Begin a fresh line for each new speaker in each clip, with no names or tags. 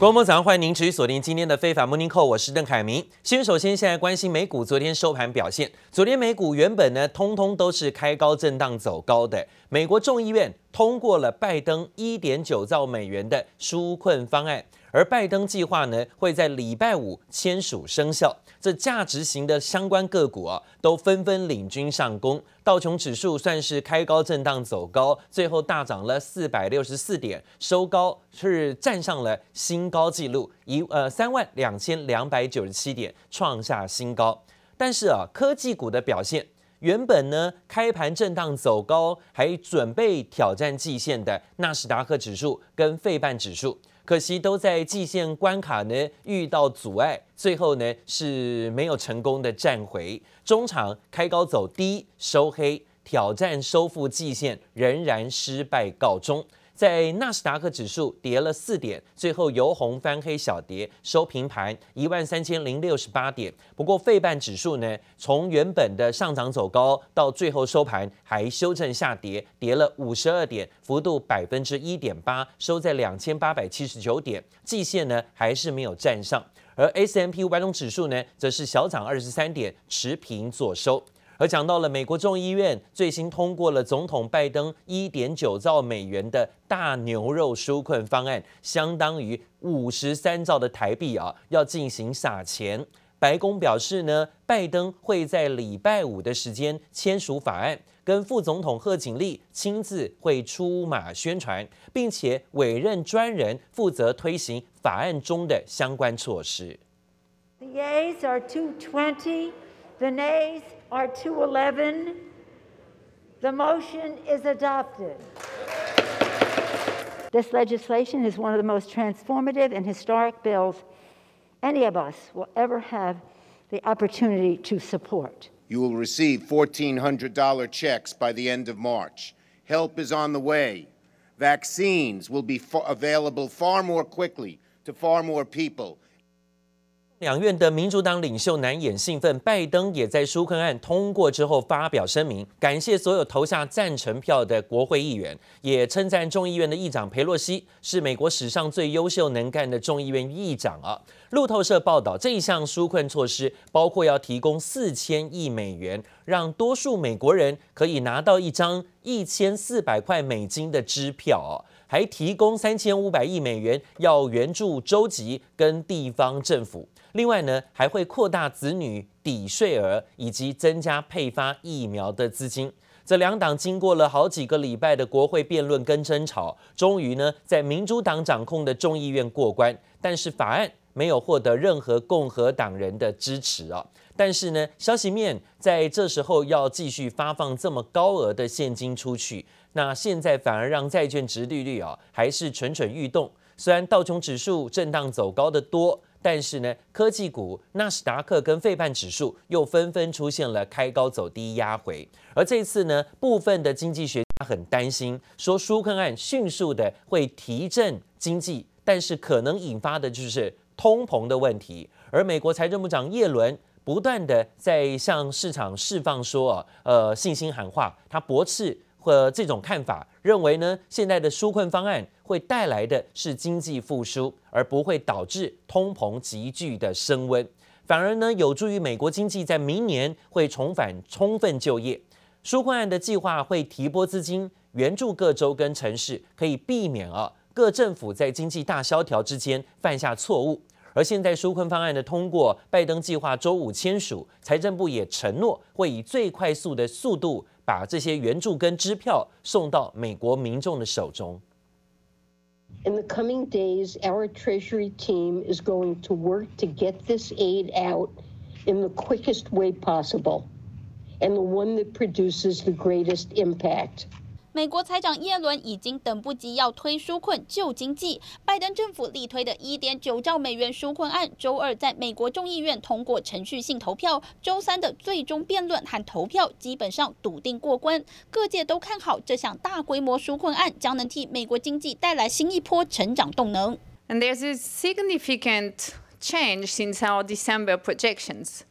观众早上欢迎您持续锁定今天的非凡 Morning Call，我是邓凯明。先首先现在关心美股昨天收盘表现，昨天美股原本呢通通都是开高震荡走高的。美国众议院通过了拜登一点九兆美元的纾困方案，而拜登计划呢会在礼拜五签署生效。这价值型的相关个股啊，都纷纷领军上攻。道琼指数算是开高震荡走高，最后大涨了四百六十四点，收高是站上了新高纪录，一呃三万两千两百九十七点，创下新高。但是啊，科技股的表现。原本呢，开盘震荡走高，还准备挑战季线的纳斯达克指数跟费半指数，可惜都在季线关卡呢遇到阻碍，最后呢是没有成功的站回，中场开高走低收黑，挑战收复季线仍然失败告终。在纳斯达克指数跌了四点，最后由红翻黑小跌，收平盘一万三千零六十八点。不过费半指数呢，从原本的上涨走高，到最后收盘还修正下跌，跌了五十二点，幅度百分之一点八，收在两千八百七十九点，季线呢还是没有站上。而 S M P 五百种指数呢，则是小涨二十三点，持平左收。而讲到了美国众议院最新通过了总统拜登一点九兆美元的大牛肉纾困方案，相当于五十三兆的台币啊，要进行撒钱。白宫表示呢，拜登会在礼拜五的时间签署法案，跟副总统贺锦丽亲自会出马宣传，并且委任专人负责推行法案中的相关措施。
The yeas are 220, the nays are 211. The motion is adopted. This legislation is one of the most transformative and historic bills any of us will ever have the opportunity to support.
You will receive $1,400 checks by the end of March. Help is on the way. Vaccines will be available far more quickly to far more people.
两院的民主党领袖难掩兴奋，拜登也在纾困案通过之后发表声明，感谢所有投下赞成票的国会议员，也称赞众议院的议长裴洛西是美国史上最优秀能干的众议院议长啊。路透社报道，这一项纾困措施包括要提供四千亿美元，让多数美国人可以拿到一张一千四百块美金的支票啊。还提供三千五百亿美元，要援助州级跟地方政府。另外呢，还会扩大子女抵税额，以及增加配发疫苗的资金。这两党经过了好几个礼拜的国会辩论跟争吵，终于呢，在民主党掌控的众议院过关。但是法案没有获得任何共和党人的支持啊。但是呢，消息面在这时候要继续发放这么高额的现金出去。那现在反而让债券殖利率啊还是蠢蠢欲动。虽然道琼指数震荡走高的多，但是呢，科技股纳斯达克跟费半指数又纷纷出现了开高走低压回。而这次呢，部分的经济学家很担心，说舒克案迅速的会提振经济，但是可能引发的就是通膨的问题。而美国财政部长耶伦不断的在向市场释放说，呃，信心喊话，他驳斥。和这种看法，认为呢，现在的纾困方案会带来的是经济复苏，而不会导致通膨急剧的升温，反而呢，有助于美国经济在明年会重返充分就业。纾困案的计划会提拨资金，援助各州跟城市，可以避免啊各政府在经济大萧条之间犯下错误。而现在纾困方案的通过，拜登计划周五签署，财政部也承诺会以最快速的速度把这些援助跟支票送到美国民众的手中。
In the coming days, our Treasury team is going to work to get this aid out in the quickest way possible, and the one that produces the greatest impact.
美国财长耶伦已经等不及要推纾困救经济，拜登政府力推的一点九兆美元纾困案，周二在美国众议院通过程序性投票，周三的最终辩论和投票基本上笃定过关。各界都看好这项大规模纾困案将能替美国经济带来新一波成长动能。
And there's a significant change since our December projections.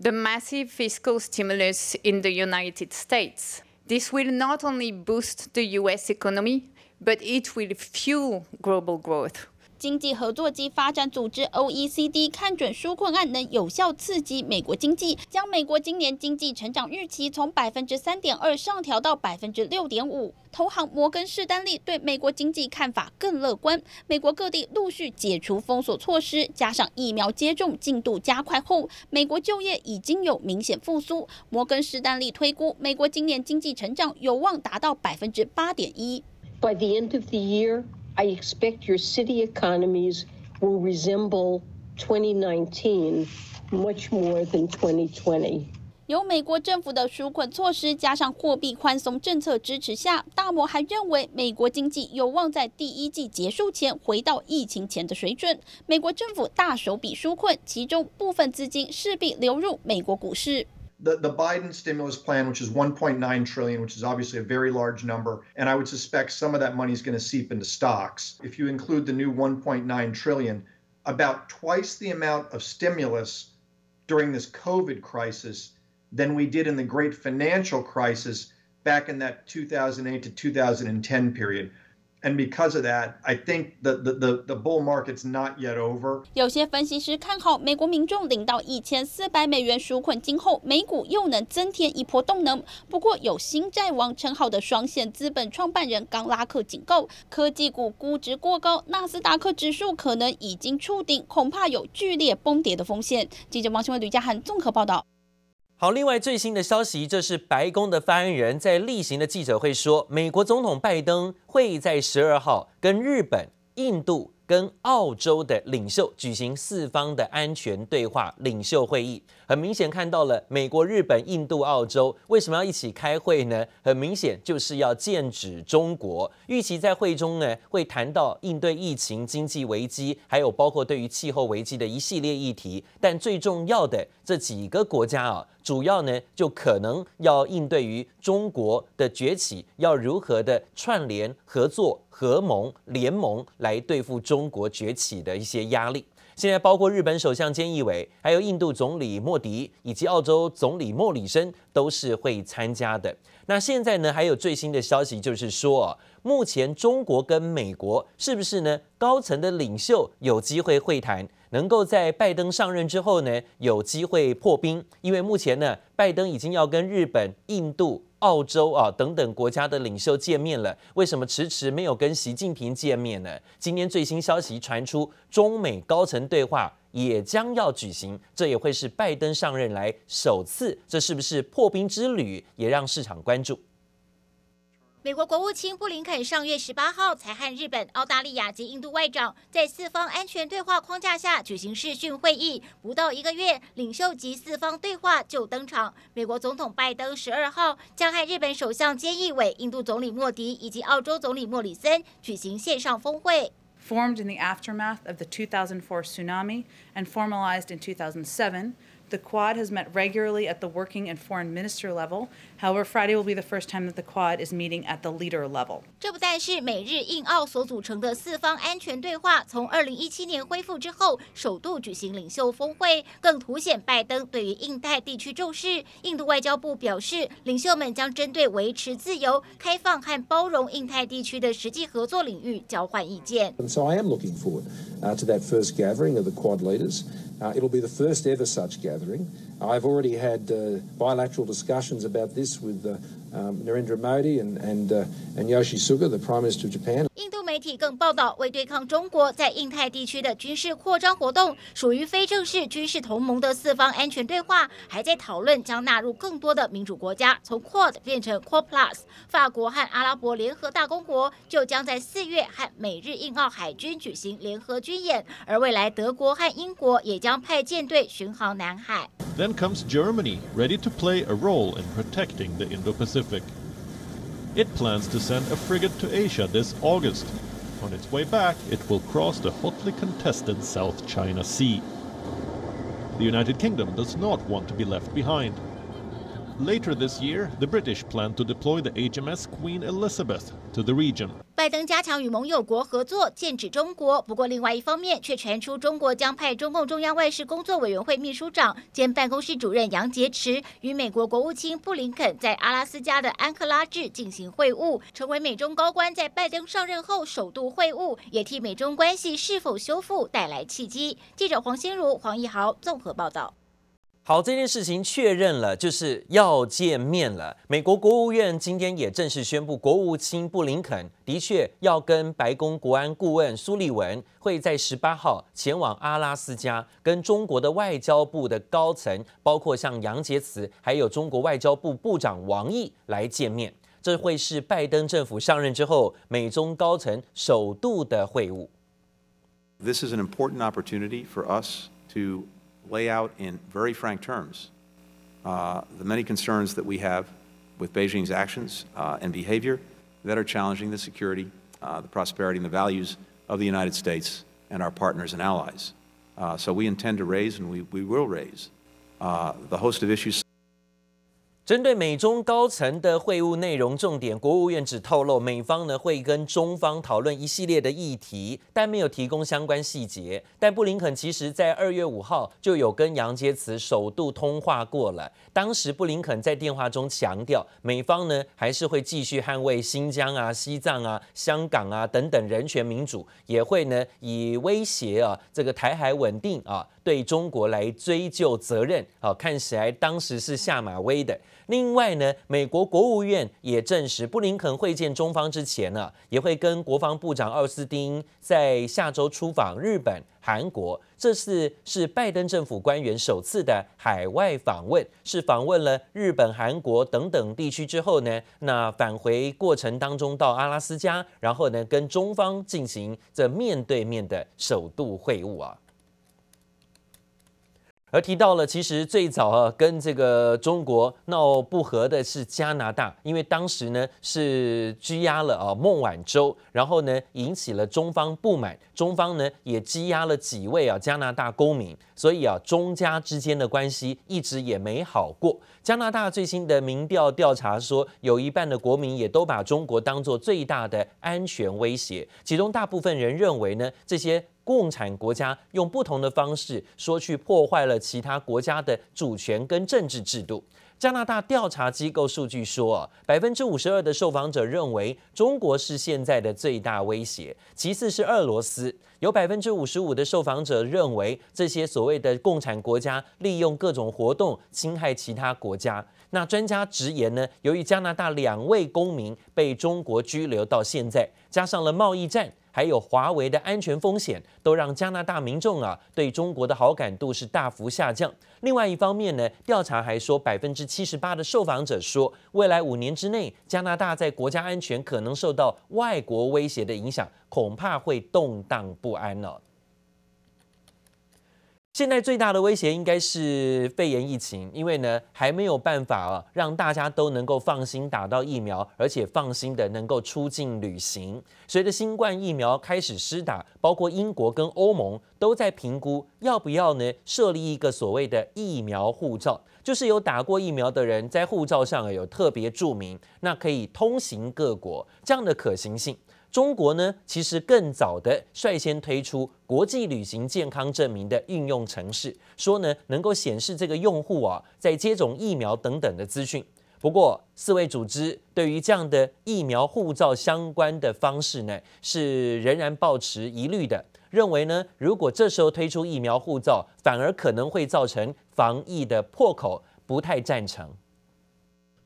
The massive fiscal stimulus in the United States. This will not only boost the U.S. economy, but it will fuel global growth.
经济合作及发展组织 （OECD） 看准纾困案能有效刺激美国经济，将美国今年经济成长预期从百分之三点二上调到百分之六点五。投行摩根士丹利对美国经济看法更乐观。美国各地陆续解除封锁措施，加上疫苗接种进度加快后，美国就业已经有明显复苏。摩根士丹利推估，美国今年经济成长有望达到百分之八点一。
By the end of the year, I expect your city economies will resemble 2019 much more than 2020.
由美国政府的纾困措施加上货币宽松政策支持下，大摩还认为美国经济有望在第一季结束前回到疫情前的水准。美国政府大手笔纾困，其中部分资金势必流入美国股市。
The, the Biden stimulus plan, which is 1.9 trillion, which is obviously a very large number, and I would suspect some of that money is going to seep into stocks. If you include the new 1.9 trillion, about twice the amount of stimulus during this COVID crisis than we did in the great financial crisis back in that 2008 to 2010 period. And because of that, I think the, the, the, the bull market's not yet over.
有些分析师看好美国民众领到一千四百美元纾困金后，美股又能增添一波动能。不过，有新债王称号的双线资本创办人冈拉克警告，科技股估值过高，纳斯达克指数可能已经触顶，恐怕有剧烈崩跌的风险。记者王新伟、吕家涵综合报道。好，另外最新的消息，这是白宫的发言人，在例行的记者会说，美国总统拜登会在十二号跟日本、印度。跟澳洲的领袖举行四方的安全对话领袖会议，很明显看到了美国、日本、印度、澳洲为什么要一起开会呢？很明显就是要剑指中国。预期在会中呢，会谈到应对疫情、经济危机，还有包括对于气候危机的一系列议题。但最重要的这几个国家啊，主要呢就可能要应对于中国的崛起，要如何的串联合作。合盟联盟来对付中国崛起的一些压力。现在包括日本首相菅义伟，还有印度总理莫迪以及澳洲总理莫里森都是会参加的。那现在呢，还有最新的消息就是说，目前中国跟美国是不是呢高层的领袖有机会会谈，能够在拜登上任之后呢有机会破冰？因为目前呢，拜登已经要跟日本、印度。澳洲啊等等国家的领袖见面了，为什么迟迟没有跟习近平见面呢？今天最新消息传出，中美高层对话也将要举行，这也会是拜登上任来首次，这是不是破冰之旅，也让市场关注。
美国国务卿布林肯上月十八号才和日本、澳大利亚及印度外长在四方安全对话框架下举行视讯会议，不到一个月，领袖及四方对话就登场。美国总统拜登十二号将和日本首相菅义伟、印度总理莫迪以及澳洲总理莫里森举行线上峰会。
Formed in the aftermath of the 2004 tsunami and formalized in 2007. The Quad has met regularly at the working and foreign minister level. However, Friday will be the first time that the Quad is meeting at the leader level.
这不但是美日印澳所组成的四方安全对话，从二零一七年恢复之后，首度举行领袖峰会，更凸显拜登对于印太地区重视。印度外交部表示，领袖们将针对维持自由、开放和包容印太地区的实际合作领域交换意见。
So I am looking forward to that first gathering of the Quad leaders. Uh, it'll be the first ever such gathering. I've already had uh, bilateral discussions about this with uh, Narendra Modi and and and Yoshi Suga, the Prime Minister of Japan.
印度媒体更报道，为对抗中国在印太地区的军事扩张活动，属于非正式军事同盟的四方安全对话，还在讨论将纳入更多的民主国家，从 Quad 变成 Quad Plus。法国和阿拉伯联合大公国就将在四月和美日印澳海军举行联合军演，而未来德国和英国也将派舰队巡航南海。
Then comes Germany, ready to play a role in protecting the Indo-Pacific. It plans to send a frigate to Asia this August. On its way back, it will cross the hotly contested South China Sea. The United Kingdom does not want to be left behind. Later this year, the British plan to deploy the HMS Queen Elizabeth the region.
拜登加强与盟友国合作，剑指中国。不过，另外一方面却传出中国将派中共中央外事工作委员会秘书长兼办公室主任杨洁篪与美国国务卿布林肯在阿拉斯加的安克拉治进行会晤，成为美中高官在拜登上任后首度会晤，也替美中关系是否修复带来契机。记者黄心如、黄义豪综合报道。
好，这件事情确认了，就是要见面了。美国国务院今天也正式宣布，国务卿布林肯的确要跟白宫国安顾问苏利文会在十八号前往阿拉斯加，跟中国的外交部的高层，包括像杨洁篪，还有中国外交部部长王毅来见面。这会是拜登政府上任之后美中高层首度的会晤。
This is an important opportunity for us to lay out in very frank terms uh, the many concerns that we have with Beijing's actions uh, and behavior that are challenging the security, uh, the prosperity, and the values of the United States and our partners and allies. Uh, so we intend to raise, and we, we will raise, uh, the host of issues.
针对美中高层的会晤内容重点，国务院只透露美方呢会跟中方讨论一系列的议题，但没有提供相关细节。但布林肯其实在二月五号就有跟杨洁篪首度通话过了，当时布林肯在电话中强调，美方呢还是会继续捍卫新疆啊、西藏啊、香港啊等等人权民主，也会呢以威胁啊这个台海稳定啊对中国来追究责任。好，看起来当时是下马威的。另外呢，美国国务院也证实，布林肯会见中方之前呢，也会跟国防部长奥斯汀在下周出访日本、韩国。这次是拜登政府官员首次的海外访问，是访问了日本、韩国等等地区之后呢，那返回过程当中到阿拉斯加，然后呢跟中方进行这面对面的首度会晤啊。而提到了，其实最早啊，跟这个中国闹不和的是加拿大，因为当时呢是拘押了啊孟晚舟，然后呢引起了中方不满，中方呢也羁押了几位啊加拿大公民，所以啊中加之间的关系一直也没好过。加拿大最新的民调调查说，有一半的国民也都把中国当作最大的安全威胁，其中大部分人认为呢这些。共产国家用不同的方式说去破坏了其他国家的主权跟政治制度。加拿大调查机构数据说，百分之五十二的受访者认为中国是现在的最大威胁，其次是俄罗斯。有百分之五十五的受访者认为这些所谓的共产国家利用各种活动侵害其他国家。那专家直言呢，由于加拿大两位公民被中国拘留到现在，加上了贸易战。还有华为的安全风险，都让加拿大民众啊对中国的好感度是大幅下降。另外一方面呢，调查还说，百分之七十八的受访者说，未来五年之内，加拿大在国家安全可能受到外国威胁的影响，恐怕会动荡不安了。现在最大的威胁应该是肺炎疫情，因为呢还没有办法啊让大家都能够放心打到疫苗，而且放心的能够出境旅行。随着新冠疫苗开始施打，包括英国跟欧盟都在评估要不要呢设立一个所谓的疫苗护照，就是有打过疫苗的人在护照上有特别注明，那可以通行各国，这样的可行性。中国呢，其实更早的率先推出国际旅行健康证明的应用程式，说呢能够显示这个用户啊在接种疫苗等等的资讯。不过，世卫组织对于这样的疫苗护照相关的方式呢，是仍然抱持疑虑的，认为呢如果这时候推出疫苗护照，反而可能会造成防疫的破口，不太赞成。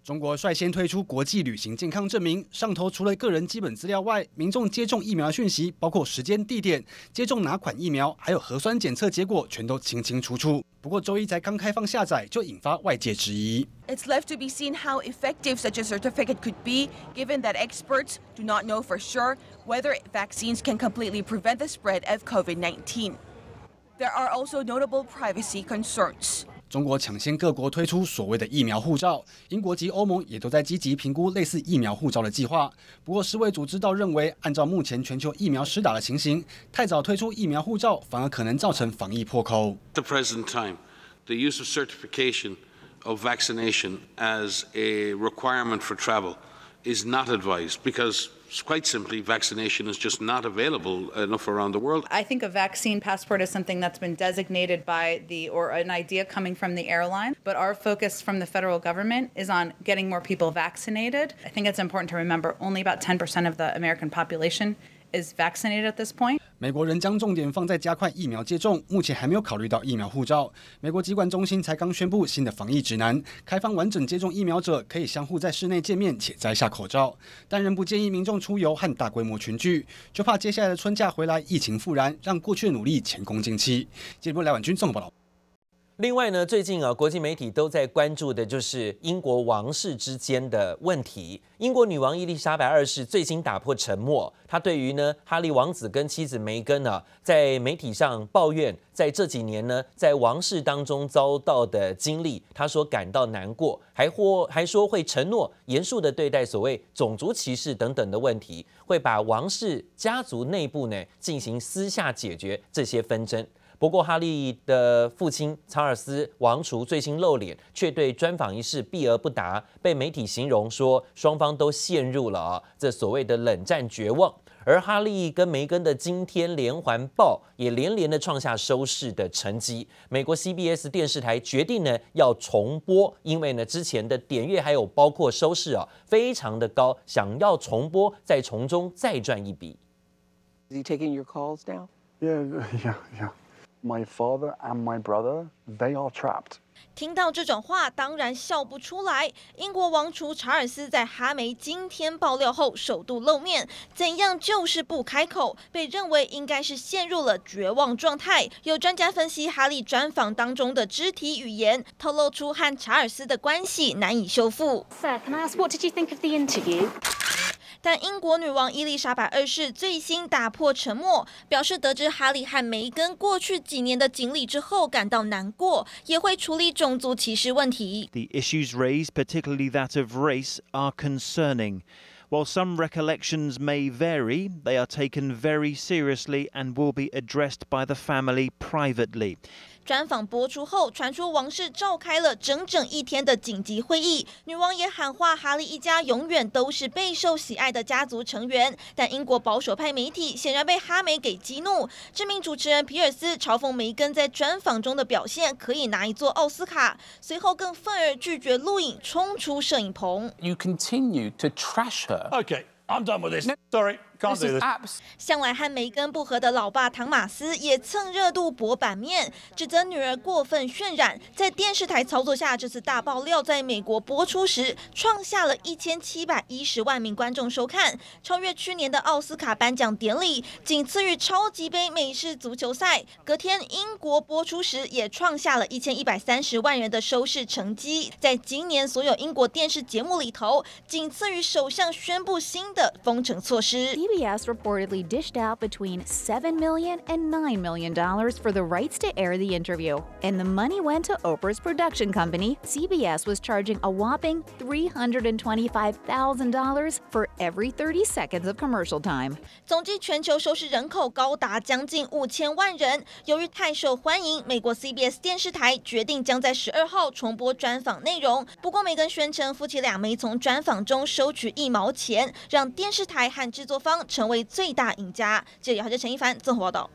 中国率先推出国际旅行健康证明，上头除了个人基本资料外，民众接种疫苗讯息，包括时间、地点、接种哪款疫苗，还有核酸检测结果，全都清清楚楚。不过周一才刚开放下载，就引发外界质疑。
It's left to be seen how effective such a certificate could be, given that experts do not know for sure whether vaccines can completely prevent the spread of COVID-19. There are also notable privacy concerns.
中国抢先各国推出所谓的疫苗护照，英国及欧盟也都在积极评估类似疫苗护照的计划。不过世卫组织倒认为，按照目前全球疫苗施打的情形，太早推出疫苗护照反而可能造成防疫破口。
The present time, the use of certification of vaccination as a requirement for travel is not advised because quite simply, vaccination is just not available enough around the world.
I think a vaccine passport is something that's been designated by the, or an idea coming from the airline, but our focus from the federal government is on getting more people vaccinated. I think it's important to remember only about 10% of the American population is vaccinated at this point.
美国仍将重点放在加快疫苗接种，目前还没有考虑到疫苗护照。美国疾管中心才刚宣布新的防疫指南，开放完整接种疫苗者可以相互在室内见面且摘下口罩，但仍不建议民众出游和大规模群聚，就怕接下来的春假回来疫情复燃，让过去的努力前功尽弃。接着，来婉君综合报道。
另外呢，最近啊，国际媒体都在关注的就是英国王室之间的问题。英国女王伊丽莎白二世最新打破沉默，她对于呢哈利王子跟妻子梅根呢，在媒体上抱怨，在这几年呢，在王室当中遭到的经历，她说感到难过，还或还说会承诺严肃的对待所谓种族歧视等等的问题，会把王室家族内部呢进行私下解决这些纷争。不过，哈利的父亲查尔斯王储最新露脸，却对专访一事避而不答，被媒体形容说双方都陷入了啊这所谓的冷战绝望。而哈利跟梅根的今天连环爆也连连的创下收视的成绩。美国 CBS 电视台决定呢要重播，因为呢之前的点阅还有包括收视啊非常的高，想要重播再从中再赚一笔。
Is he taking your calls now?
Yeah, yeah, yeah. My father and my brother, they are trapped.
听到这种话，当然笑不出来。英国王储查尔斯在哈梅今天爆料后首度露面，怎样就是不开口，被认为应该是陷入了绝望状态。有专家分析哈利专访当中的肢体语言，透露出和查尔斯的关系难以修复。
Sir, can I ask what did you think of the interview?
但英国女王伊丽莎白二世最新打破沉默，表示得知哈利和梅根过去几年的经历之后感到难过，也会处理种族歧视问题。
The issues raised, particularly that of race, are concerning. While some recollections may vary, they are taken very seriously and will be addressed by the family privately.
专访播出后，传出王室召开了整整一天的紧急会议，女王也喊话哈利一家永远都是备受喜爱的家族成员。但英国保守派媒体显然被哈梅给激怒，知名主持人皮尔斯嘲讽梅根在专访中的表现可以拿一座奥斯卡，随后更愤而拒绝录影，冲出摄影棚。
You continue to trash her.
Okay, I'm done with this. Sorry.
向来和梅根不和的老爸唐马斯也蹭热度博版面，指责女儿过分渲染。在电视台操作下，这次大爆料在美国播出时，创下了一千七百一十万名观众收看，超越去年的奥斯卡颁奖典礼，仅次于超级杯美式足球赛。隔天英国播出时，也创下了一千一百三十万人的收视成绩，在今年所有英国电视节目里头，仅次于首相宣布新的封城措施。
CBS reportedly dished out between $7 million and $9 million for the rights to air the interview. And the money went to Oprah's production company. CBS was charging a whopping $325,000 for every 30 seconds of commercial time.
总计全球收视人口高达将近五千万人。由于太受欢迎，美国 CBS 电视台决定将在十二号重播专访内容。不过，梅根宣称夫妻俩没从专访中收取一毛钱，让电视台和制作方 成为最大赢家。这里还是陈一凡综合报道。